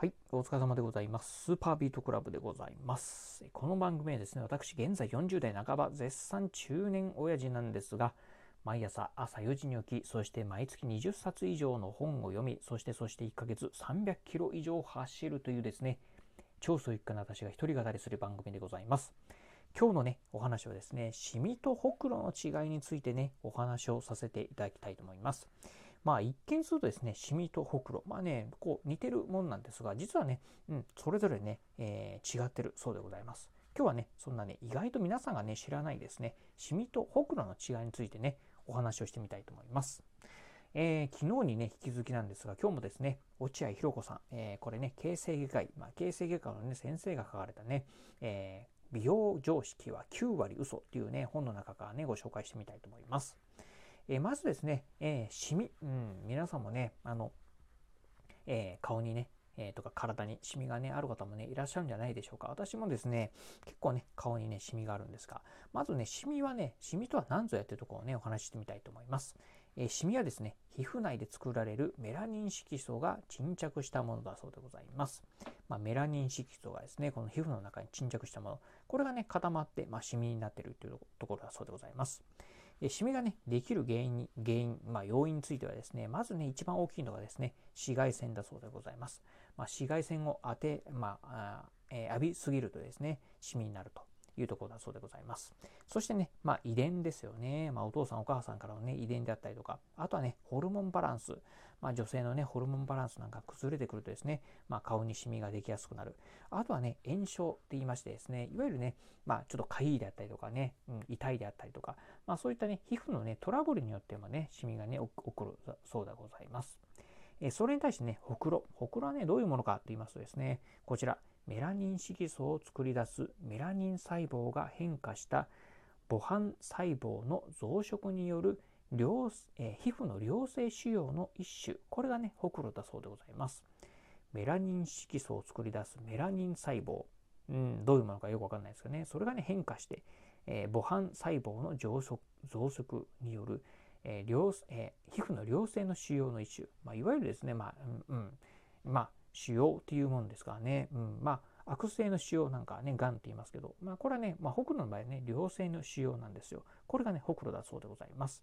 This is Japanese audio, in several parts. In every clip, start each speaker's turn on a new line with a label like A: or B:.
A: はい、お疲れ様でございます。スーパービートクラブでございます。この番組はですね、私、現在40代半ば、絶賛中年親父なんですが、毎朝朝4時に起き、そして毎月20冊以上の本を読み、そしてそして1ヶ月300キロ以上走るというですね、超ソ一家の私が一人語りする番組でございます。今日のね、お話はですね、シミとほくろの違いについてね、お話をさせていただきたいと思います。まあ一見するとですね、シミとほくろ、まあね、こう似てるもんなんですが、実はね、うん、それぞれね、えー、違ってるそうでございます。今日はね、そんなね、意外と皆さんがね、知らないですね、シミとほくろの違いについてね、お話をしてみたいと思います。えー、昨日にね、引き続きなんですが、今日もですね、落合博子さん、えー、これね、形成外科医、まあ、形成外科のね、先生が書かれたね、えー、美容常識は9割嘘っていうね、本の中からね、ご紹介してみたいと思います。えまずですね、えー、シミ、うん、皆さんもね、あの、えー、顔にね、えー、とか体にシミがね、ある方もね、いらっしゃるんじゃないでしょうか。私もですね、結構ね、顔にね、シミがあるんですが、まずね、シミはね、シミとは何ぞやっていうところをね、お話ししてみたいと思います。えー、シミはですね、皮膚内で作られるメラニン色素が沈着したものだそうでございます。まあ、メラニン色素がですね、この皮膚の中に沈着したもの、これがね、固まって、まあ、シミになっているというところだそうでございます。シミがね、できる原因に、原因、まあ、要因についてはですね、まずね、一番大きいのがですね、紫外線だそうでございます。まあ、紫外線を当て、まあ、えー、浴びすぎるとですね、シミになると。いうところだそうでございます。そしてね、まあ、遺伝ですよね。まあ、お父さんお母さんからのね、遺伝であったりとか、あとはね、ホルモンバランス。まあ、女性のね、ホルモンバランスなんか崩れてくるとですね、まあ、顔にシミができやすくなる。あとはね、炎症って言いましてですね、いわゆるね、まあ、ちょっと痒いであったりとかね、うん、痛いであったりとか、まあ、そういったね、皮膚のね、トラブルによってもね、シミがね、起こるそうでございます。えそれに対してね、ほくろ。ほくろはね、どういうものかと言いますとですね、こちら、メラニン色素を作り出すメラニン細胞が変化した母斑細胞の増殖による良、えー、皮膚の良性腫瘍の一種。これがねほくろだそうでございます。メラニン色素を作り出すメラニン細胞、うん、どういうものかよくわかんないですけどね。それがね変化して、えー、母斑細胞の増殖増殖による、えー良えー、皮膚の良性の腫瘍の一種、まあ、いわゆるですねまあ、うん、まあ腫瘍っていうものですからね、うん、まあ悪性の腫瘍なんかはね、がんって言いますけど、まあこれはね、まあ、ほくろの場合はね、良性の腫瘍なんですよ。これがね、ほくろだそうでございます。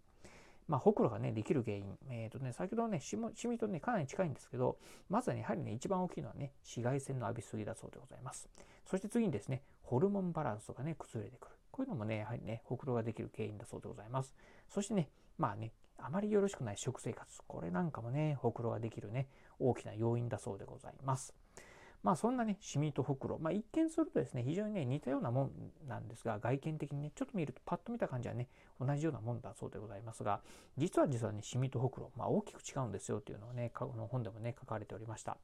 A: まあ、ほくろがね、できる原因。えっ、ー、とね、先ほどね、シミとね、かなり近いんですけど、まずはね、やはりね、一番大きいのはね、紫外線の浴びすぎだそうでございます。そして次にですね、ホルモンバランスがね、崩れてくる。こういうのもね、やはりね、ほくろができる原因だそうでございます。そしてね、まあね、あまりよろしくない食生活。これなんかもね、ほくろができるね、大きな要因だそうでございます。まあそんなね、シミとほくろ、まあ一見するとですね、非常にね、似たようなもんなんですが、外見的にね、ちょっと見ると、パッと見た感じはね、同じようなもんだそうでございますが、実は実はね、シミとほくろ、まあ大きく違うんですよっていうのをね、この本でもね、書かれておりました。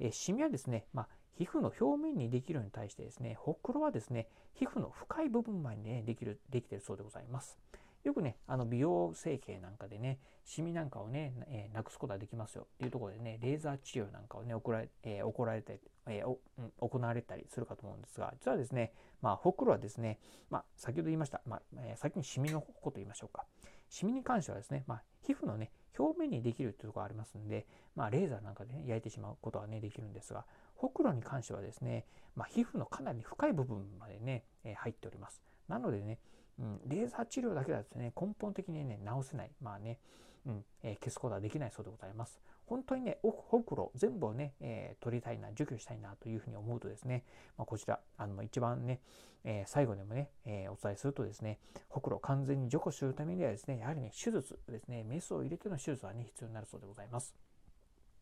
A: えー、シミはですね、まあ皮膚の表面にできるのに対してですね、ほくろはですね、皮膚の深い部分までね、できる、できてるそうでございます。よくね、あの美容整形なんかでね、シミなんかをね、えー、なくすことができますよっていうところでね、レーザー治療なんかをね、行られ,、えー、行られたり、えーうん、行われたりするかと思うんですが、実はですね、まあ、ほくろはですね、まあ、先ほど言いました、まあえー、先にシミのこと言いましょうか。シミに関してはですね、まあ、皮膚のね、表面にできるっていうところがありますんで、まあ、レーザーなんかでね、焼いてしまうことはね、できるんですが、ほくろに関してはですね、まあ、皮膚のかなり深い部分までね、えー、入っております。なのでね、うん、レーザー治療だけだとね、根本的にね、治せない。まあね、うん、えー、消すことはできないそうでございます。本当にね、ほくろ全部をね、えー、取りたいな、除去したいなというふうに思うとですね、まあ、こちら、あの一番ね、えー、最後でもね、えお伝えするとですね、ほくろ完全に除去するためにはですね、やはりね、手術ですね、メスを入れての手術はね、必要になるそうでございます。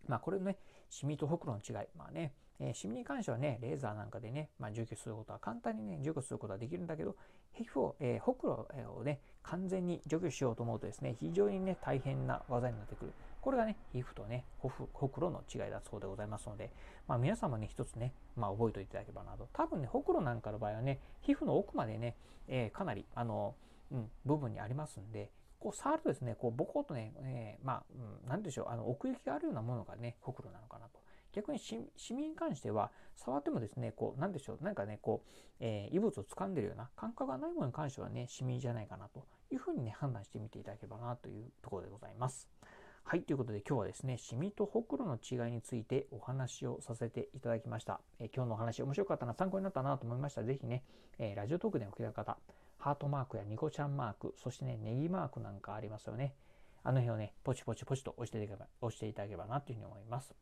A: まあ、これね、シミとほくろの違い。まあね、えー、シミに関してはね、レーザーなんかでね、まあ、除去することは簡単にね、除去することはできるんだけど、皮膚を、えー、ほくろをね、完全に除去しようと思うとですね、非常にね、大変な技になってくる。これがね、皮膚とね、ほほくろの違いだそうでございますので、まあ、皆さんもね、一つね、まあ、覚えておいていただければなと。多分ね、ほくろなんかの場合はね、皮膚の奥までね、えー、かなり、あの、うん、部分にありますんで、こう触るとですね、こうボコッとね、えー、まあ、うん、なんでしょう、あの奥行きがあるようなものがね、ほくろなのかなと。逆にシミに関しては、触ってもですね、こう、なんでしょう、なんかね、こう、えー、異物を掴んでるような感覚がないものに関してはね、シミじゃないかなというふうにね、判断してみていただければなというところでございます。はい、ということで今日はですね、シミとほくろの違いについてお話をさせていただきました。え今日のお話面白かったな、参考になったなと思いましたら、ぜひね、えー、ラジオトークでお聞きの方、ハートマークやニコちゃんマーク、そしてね、ネギマークなんかありますよね。あの辺をね、ポチポチポチと押していただければ押していただければなというふうに思います。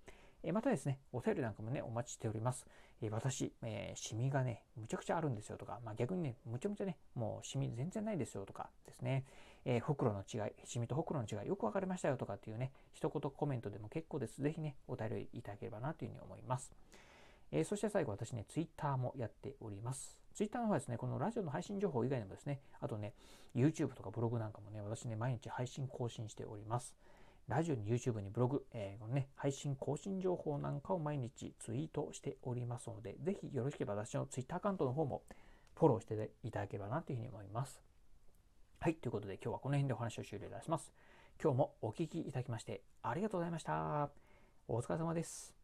A: えまたですね、お便りなんかもね、お待ちしております。え私、えー、シミがね、むちゃくちゃあるんですよとか、まあ、逆にね、むちゃむちゃね、もうシミ全然ないですよとかですね、えー、ほくろの違い、シミとほくろの違い、よく分かりましたよとかっていうね、一言コメントでも結構です。ぜひね、お便りいただければなというふうに思います。えー、そして最後、私ね、ツイッターもやっております。ツイッターの方はですね、このラジオの配信情報以外にもですね、あとね、YouTube とかブログなんかもね、私ね、毎日配信更新しております。ラジオに YouTube にブログ、えー、このね、配信更新情報なんかを毎日ツイートしておりますので、ぜひよろしければ私の Twitter アカウントの方もフォローしていただければなというふうに思います。はい、ということで今日はこの辺でお話を終了いたします。今日もお聴きいただきましてありがとうございました。お疲れ様です。